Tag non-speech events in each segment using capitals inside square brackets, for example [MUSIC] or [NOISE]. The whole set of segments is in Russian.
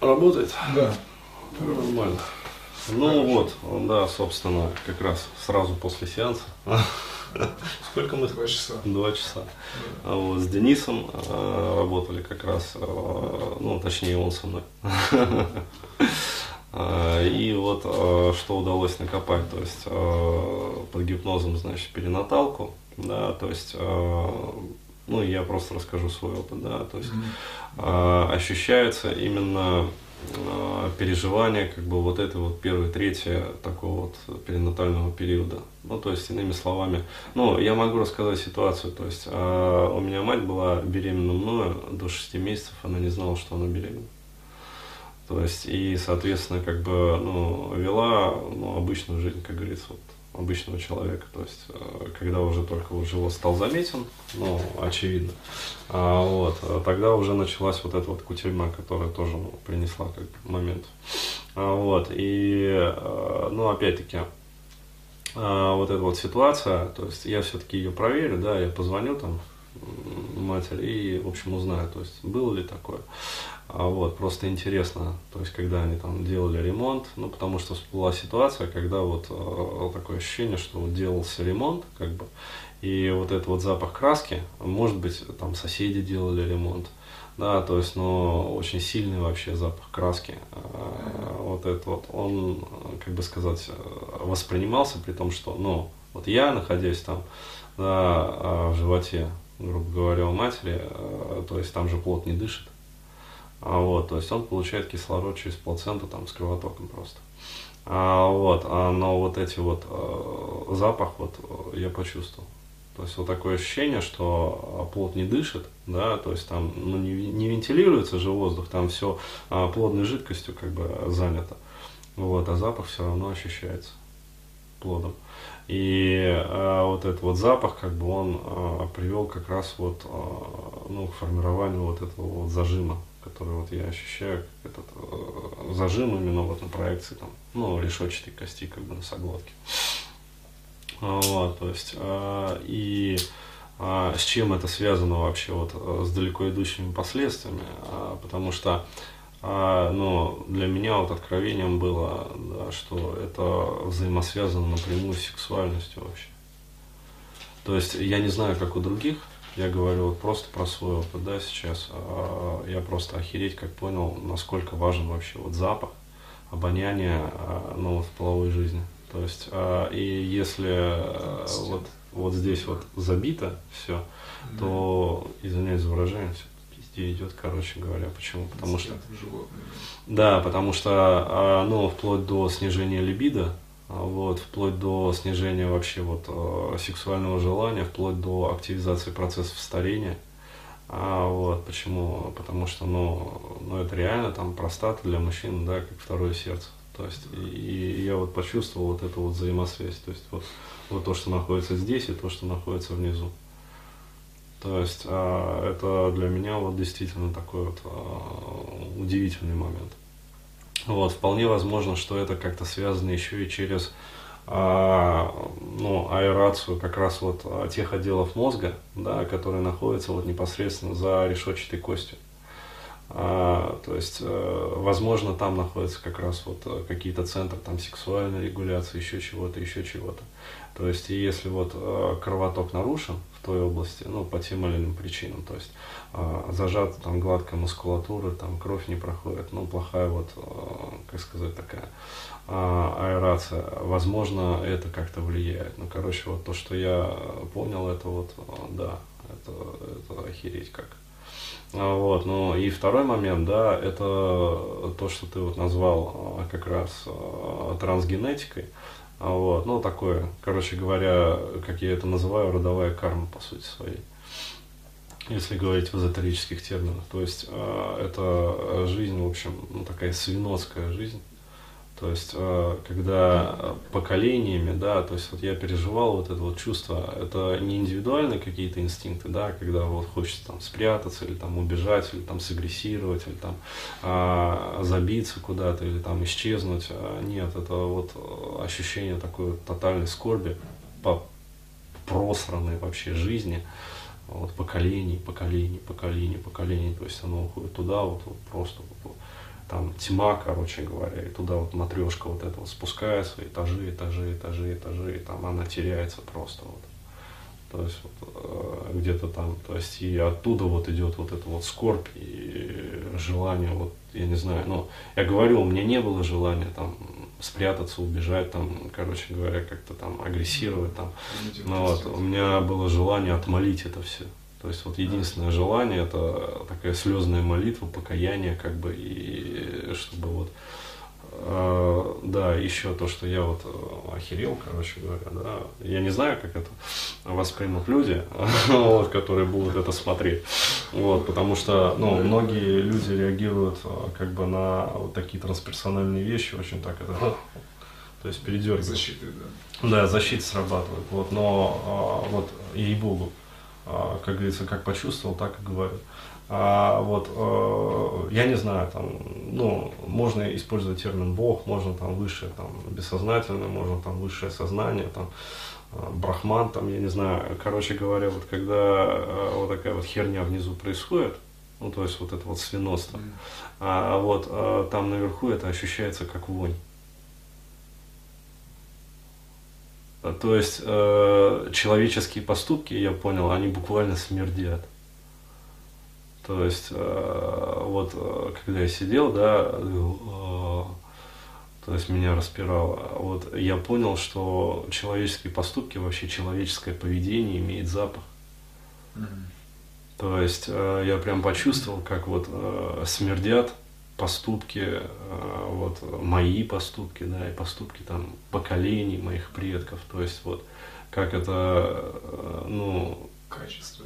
Работает? Да. Нормально. Ну вот, да, собственно, как раз сразу после сеанса. [LAUGHS] Сколько мы? Два часа. Два часа. А вот с Денисом э, работали как раз, э, ну, точнее, он со мной. [LAUGHS] Э, И вот э, что удалось накопать, то есть э, под гипнозом, значит, перинаталку, да, то есть, ну, я просто расскажу свой опыт, да, то есть э, ощущается именно э, переживание как бы вот этой вот первой трети такого вот перинатального периода. Ну, то есть, иными словами, ну, я могу рассказать ситуацию, то есть, э, у меня мать была беременна мною до 6 месяцев, она не знала, что она беременна. То есть, и, соответственно, как бы, ну, вела, ну, обычную жизнь, как говорится, вот, обычного человека. То есть, э, когда уже только вот живот стал заметен, ну, очевидно, а, вот, а тогда уже началась вот эта вот кутерьма, которая тоже ну, принесла как момент. А, вот, и, э, ну, опять-таки, а, вот эта вот ситуация, то есть я все-таки ее проверю, да, я позвоню там м, матери и, в общем, узнаю, то есть было ли такое. А вот, просто интересно, то есть, когда они там делали ремонт, ну, потому что была ситуация, когда вот э, такое ощущение, что вот делался ремонт, как бы, и вот этот вот запах краски, может быть, там соседи делали ремонт, да, то есть, но очень сильный вообще запах краски, э, вот этот вот, он, как бы сказать, э, воспринимался, при том, что, ну, вот я, находясь там, да, в животе, грубо говоря, у матери, э, то есть там же плод не дышит, а, вот, то есть он получает кислород через плаценту там с кровотоком просто. А, вот, а, но вот эти вот э, запах вот э, я почувствовал. То есть вот такое ощущение, что а, плод не дышит, да, то есть там ну, не, не вентилируется же воздух, там все а, плодной жидкостью как бы занято. Вот, а запах все равно ощущается плодом. И э, вот этот вот запах, как бы он э, привел как раз вот э, ну, к формированию вот этого вот зажима, который вот я ощущаю, этот э, зажим именно вот на проекции там, ну, решетчатой кости как бы носоглотки. Вот, то есть, э, и а, с чем это связано вообще вот э, с далеко идущими последствиями, А, потому что а, ну, для меня вот откровением было, да, что это взаимосвязано напрямую с сексуальностью вообще. То есть я не знаю, как у других, я говорю вот просто про свой опыт, да, сейчас. А, Я просто охереть как понял, насколько важен вообще вот запах, обоняние, а, ну, вот в половой жизни. То есть, а, и если а, вот, вот здесь вот забито все, то, извиняюсь за выражение, все пизде идет, короче говоря. Почему? Потому что да, потому что, а, ну, вплоть до снижения либидо, а, вот, вплоть до снижения вообще вот э, сексуального желания, вплоть до активизации процессов старения. А, вот, почему? Потому что, ну, ну, это реально там простата для мужчин, да, как второе сердце. То есть, и, и я вот почувствовал вот эту вот взаимосвязь, то есть вот, вот то, что находится здесь, и то, что находится внизу. То есть а, это для меня вот действительно такой вот а, удивительный момент. Вот, вполне возможно, что это как-то связано еще и через а, ну, аэрацию как раз вот тех отделов мозга, да, которые находятся вот непосредственно за решетчатой костью. А, то есть, э, возможно, там находятся как раз вот э, какие-то центры там сексуальной регуляции, еще чего-то, еще чего-то. То есть, и если вот э, кровоток нарушен в той области, ну, по тем или иным причинам, то есть э, зажата там гладкая мускулатура, там кровь не проходит, ну, плохая вот, как сказать, такая э, аэрация, возможно, это как-то влияет. Ну, короче, вот то, что я понял, это вот, да, это, это охереть как. А, Вот, ну и второй момент, да, это то, что ты вот назвал а, как раз а, трансгенетикой. Вот, ну такое, короче говоря, как я это называю, родовая карма по сути своей. Если говорить в эзотерических терминах. То есть это жизнь, в общем, ну, такая свинотская жизнь. То есть, э, когда поколениями, да, то есть вот я переживал вот это вот чувство, это не индивидуальные какие-то инстинкты, да, когда вот хочется там спрятаться или там убежать, или там сагрессировать, или там а, забиться куда-то, или там исчезнуть. А, Нет, это вот э, ощущение такой вот тотальной скорби по просранной вообще жизни, вот поколений, поколений, поколений, поколений, то есть оно уходит туда, вот, вот просто вот, вот там тьма, короче говоря, и туда вот матрешка вот эта вот спускается, этажи, этажи, этажи, этажи, и там она теряется просто вот. То есть вот, э, где-то там, то есть и оттуда вот идет вот эта вот скорбь и желание, вот, я не знаю, ну, я говорю, у меня не было желания там спрятаться, убежать, там, короче говоря, как-то там агрессировать, там, ну, вот, у меня было желание отмолить это все. То есть вот единственное желание это такая слезная молитва, покаяние, как бы, и чтобы вот э, да, еще то, что я вот э, охерел, короче говоря, да, я не знаю, как это воспримут люди, [LAUGHS] вот, которые будут это смотреть, вот, потому что, ну, многие люди реагируют э, как бы на вот такие трансперсональные вещи, очень так это, то есть передергивают. Защиты, да. Да, защита срабатывает, вот, но вот, ей-богу, как говорится, как почувствовал, так и говорю. А вот э, я не знаю, там, ну, можно использовать термин Бог, можно там высшее, там, бессознательное, можно там высшее сознание, там, э, брахман, там, я не знаю, короче говоря, вот когда э, вот такая вот херня внизу происходит, ну, то есть вот это вот свиноство, mm. а, а вот а, там наверху это ощущается как вонь. То есть э, человеческие поступки, я понял, они буквально смердят. То есть э, вот э, когда я сидел, да, э, то есть меня распирало, вот я понял, что человеческие поступки, вообще человеческое поведение имеет запах. Mm-hmm. То есть э, я прям почувствовал, как вот э, смердят поступки, э, вот мои поступки, да, и поступки там поколений моих предков, то есть вот как это, э, ну, качество,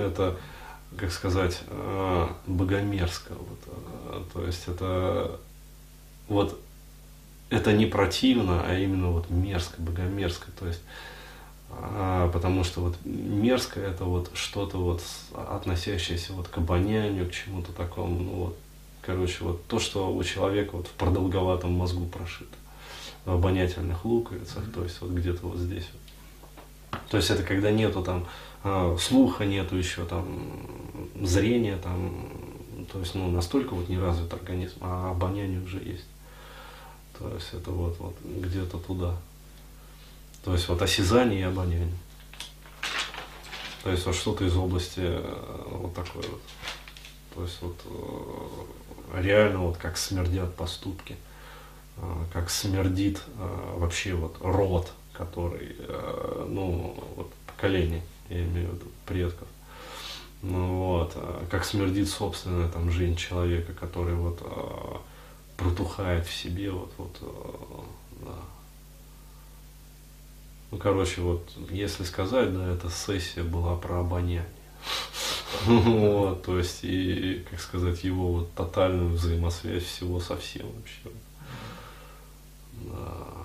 это, как сказать, э, богомерзко, вот, то есть это вот это не противно, а именно вот мерзко, богомерзко, то есть потому что вот мерзко это вот что-то вот относящееся вот к обонянию, к чему-то такому, ну вот короче, вот то, что у человека вот в продолговатом мозгу прошито, в обонятельных луковицах, то есть вот где-то вот здесь вот. То есть это когда нету там а, слуха, нету еще там зрения, там, то есть ну, настолько вот не развит организм, а обоняние уже есть. То есть это вот, вот где-то туда. То есть вот осязание и обоняние. То есть вот что-то из области э, вот такой вот. То есть вот э, реально вот как смердят поступки, а, как смердит а, вообще вот род, который, ну, вот поколение, я имею в виду, предков. Ну вот, как смердит собственная там жизнь человека, который вот протухает в себе, вот, вот, да. Ну, короче, вот, если сказать, да, эта сессия была про обоняние. [LAUGHS] Вот, то есть, и, как сказать, его вот тотальную взаимосвязь всего со всем вообще. Да.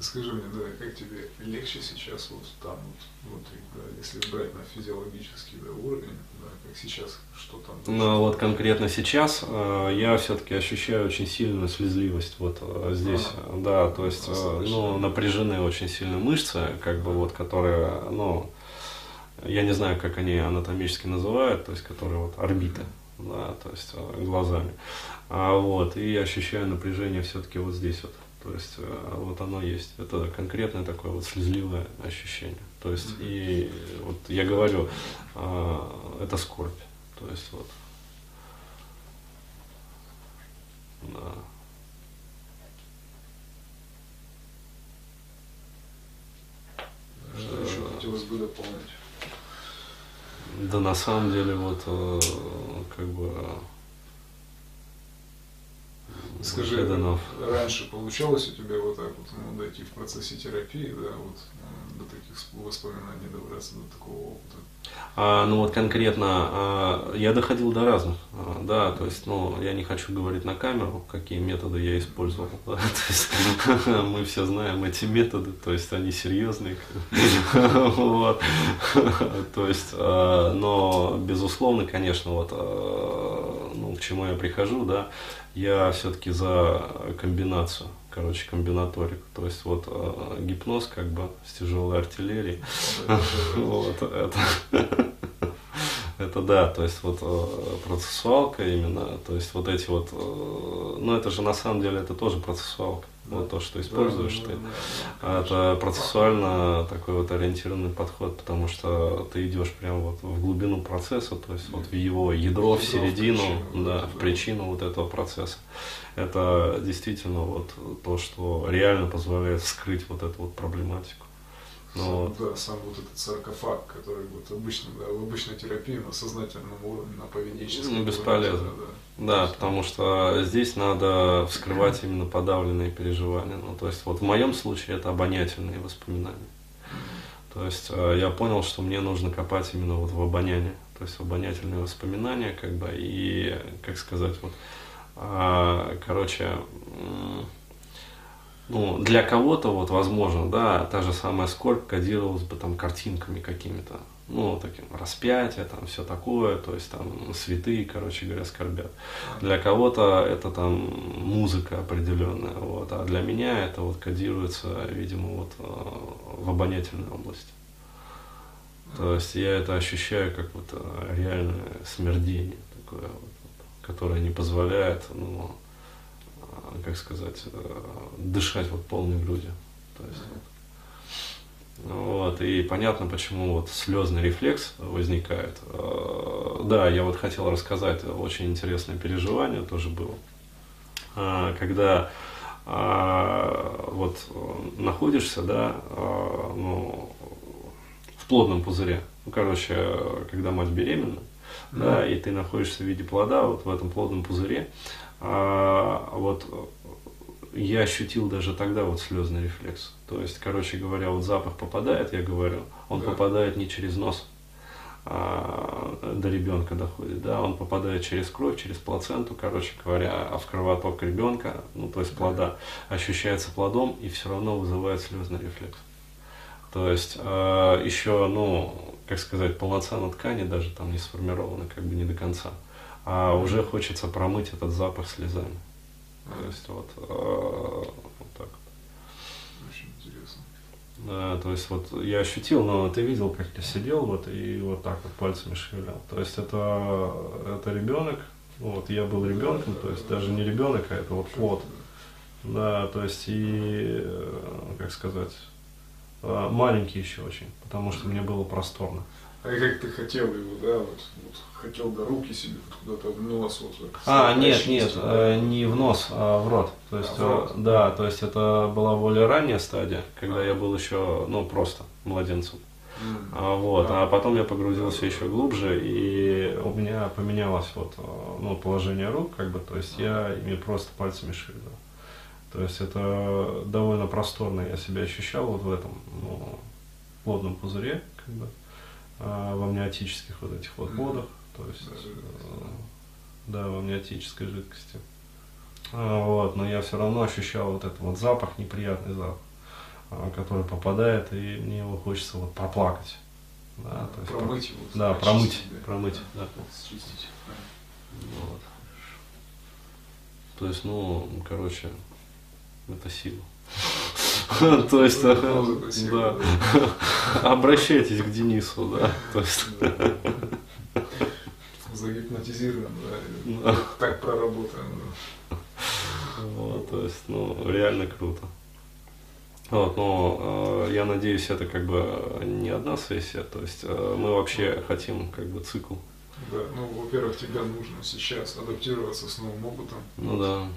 Скажи мне, да, как тебе легче сейчас вот там вот внутри, да, если брать на физиологический да, уровень, да, как сейчас, что там? Ну вот конкретно сейчас э, я все-таки ощущаю очень сильную слезливость вот э, здесь, а, да, то есть, э, ну напряжены очень сильно мышцы, как бы вот, которые, ну я не знаю, как они анатомически называют, то есть которые вот орбиты, да, то есть э, глазами. А, вот, и ощущаю напряжение все-таки вот здесь вот. То есть э, вот оно есть. Это конкретное такое вот слезливое ощущение. То есть и вот я говорю, а, это скорбь. То есть вот. Да. Что еще хотелось бы дополнить? Да на самом деле вот э, как бы Скажи, Hedanov. раньше получалось у тебя вот так вот ну, дойти в процессе терапии, да, вот э, воспоминаний добраться, до такого опыта? А, ну вот конкретно а, я доходил до разных, а, да, то есть, ну, я не хочу говорить на камеру, какие методы я использовал, да, [LAUGHS] то есть, [LAUGHS] мы все знаем эти методы, то есть они серьезные, [LAUGHS] вот, то есть, а, но безусловно, конечно, вот, а, ну, к чему я прихожу, да, я все-таки за комбинацию, короче, комбинаторику. То есть вот э, гипноз как бы с тяжелой артиллерией. [LAUGHS] Вот это. Это да, то есть вот э, процессуалка именно, то есть вот эти вот, э, ну это же на самом деле это тоже процессуалка. Да. Вот то, что используешь да, ты. Да, да, это процессуально такой вот ориентированный подход, потому что ты идешь прямо вот в глубину процесса, то есть вот в его ядро, в середину, в причину, да, в причину вот этого процесса. Это действительно вот то, что реально позволяет скрыть вот эту вот проблематику. Ну, сам, да, сам вот этот саркофаг, который вот обычно, да, в обычной терапии на сознательном уровне, на поведенческом ну, бесполезно. Уровне, да, да. да, потому что здесь надо вскрывать [CLEARS THROAT] именно подавленные переживания. Ну, то есть вот в моем случае это обонятельные воспоминания. То есть э, я понял, что мне нужно копать именно вот в обоняние, то есть в обонятельные воспоминания, как бы, и, как сказать, вот, а, короче, ну, для кого-то, вот, возможно, да, та же самая скорбь кодировалась бы там картинками какими-то, ну, таким распятие, там, все такое, то есть там святые, короче говоря, скорбят. Для кого-то это там музыка определенная, вот, а для меня это вот кодируется, видимо, вот э, в обонятельной области. То есть я это ощущаю как вот э, реальное смердение такое, вот, которое не позволяет, ну, как сказать, э, дышать вот полной грудью. То есть, вот, и понятно, почему вот слезный рефлекс возникает. Э, да, я вот хотел рассказать, очень интересное переживание тоже было. Э, когда вот находишься, да, ну, в плодном пузыре. Ну, короче, когда мать беременна, да, и ты находишься в виде плода, вот в этом плодном пузыре, а, вот я ощутил даже тогда вот слезный рефлекс. То есть, короче говоря, вот запах попадает, я говорю, он да. попадает не через нос, а, до ребенка доходит, да, он попадает через кровь, через плаценту, короче говоря, а в кровоток ребенка, ну то есть плода, ощущается плодом и все равно вызывает слезный рефлекс. То есть э, еще, ну, как сказать, полноценно ткани даже там не сформированы, как бы не до конца а уже хочется промыть этот запах слезами. То есть вот, э, вот так вот. Очень интересно. Да, то есть вот я ощутил, но ты видел, как я сидел вот и вот так вот пальцами шевелял. То есть это, это ребенок, вот я был ребенком, то есть даже не ребенок, а это вот плод. Да, то есть и, э, как сказать, маленький еще очень, потому что мне было просторно. А как ты хотел его, да, вот, вот хотел бы руки себе куда-то в нос. Вот, а, нет, нет, э, не в нос, а в рот. То есть, а, рот. Э, да, то есть это была более ранняя стадия, когда а. я был еще, ну, просто младенцем. Mm. А, вот, а. а потом я погрузился да, еще глубже, и у меня поменялось вот, э, ну, положение рук, как бы, то есть а. я ими просто пальцами шевелил. То есть это довольно просторно я себя ощущал вот в этом ну, плотном пузыре, как бы, а, в амниотических вот этих вот водах то есть, э, да, в амниотической жидкости. А, вот, но я все равно ощущал вот этот вот запах, неприятный запах, а, который попадает, и мне его хочется вот проплакать. Да, то есть, промыть его. Да, промыть, да. промыть, да. да. Счистить. Вот. То есть, ну, короче, это сила. [LAUGHS] То есть, да, [LAUGHS] обращайтесь к Денису, да. То есть загипнотизирован, да, да. так проработан. Да. Вот, то есть, ну, реально круто. Вот, но э, я надеюсь, это как бы не одна сессия, то есть э, мы вообще хотим как бы цикл. Да, ну, во-первых, тебе нужно сейчас адаптироваться с новым опытом. Ну да.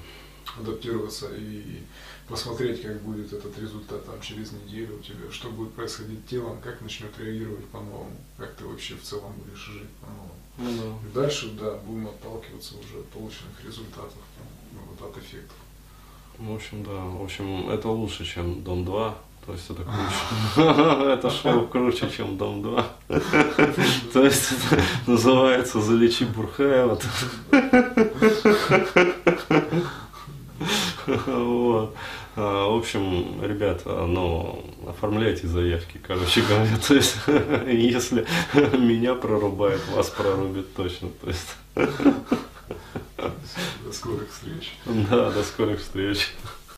Адаптироваться и посмотреть, как будет этот результат там через неделю у тебя, что будет происходить телом, как начнет реагировать по-новому, как ты вообще в целом будешь жить по-новому. Ну, да. И дальше, да, будем отталкиваться уже от полученных результатов, ну, вот, от эффектов. В общем, да, в общем, это лучше, чем Дом 2. То есть это круче. [LAUGHS] Это шоу круче, чем Дом 2. [LAUGHS] То есть это называется «Залечи Бурхаева». Вот. А, в общем, ребята, ну, оформляйте заявки, короче говоря. То есть, [LAUGHS] если меня прорубает, вас прорубит точно. То есть. До скорых встреч. Да, до скорых встреч.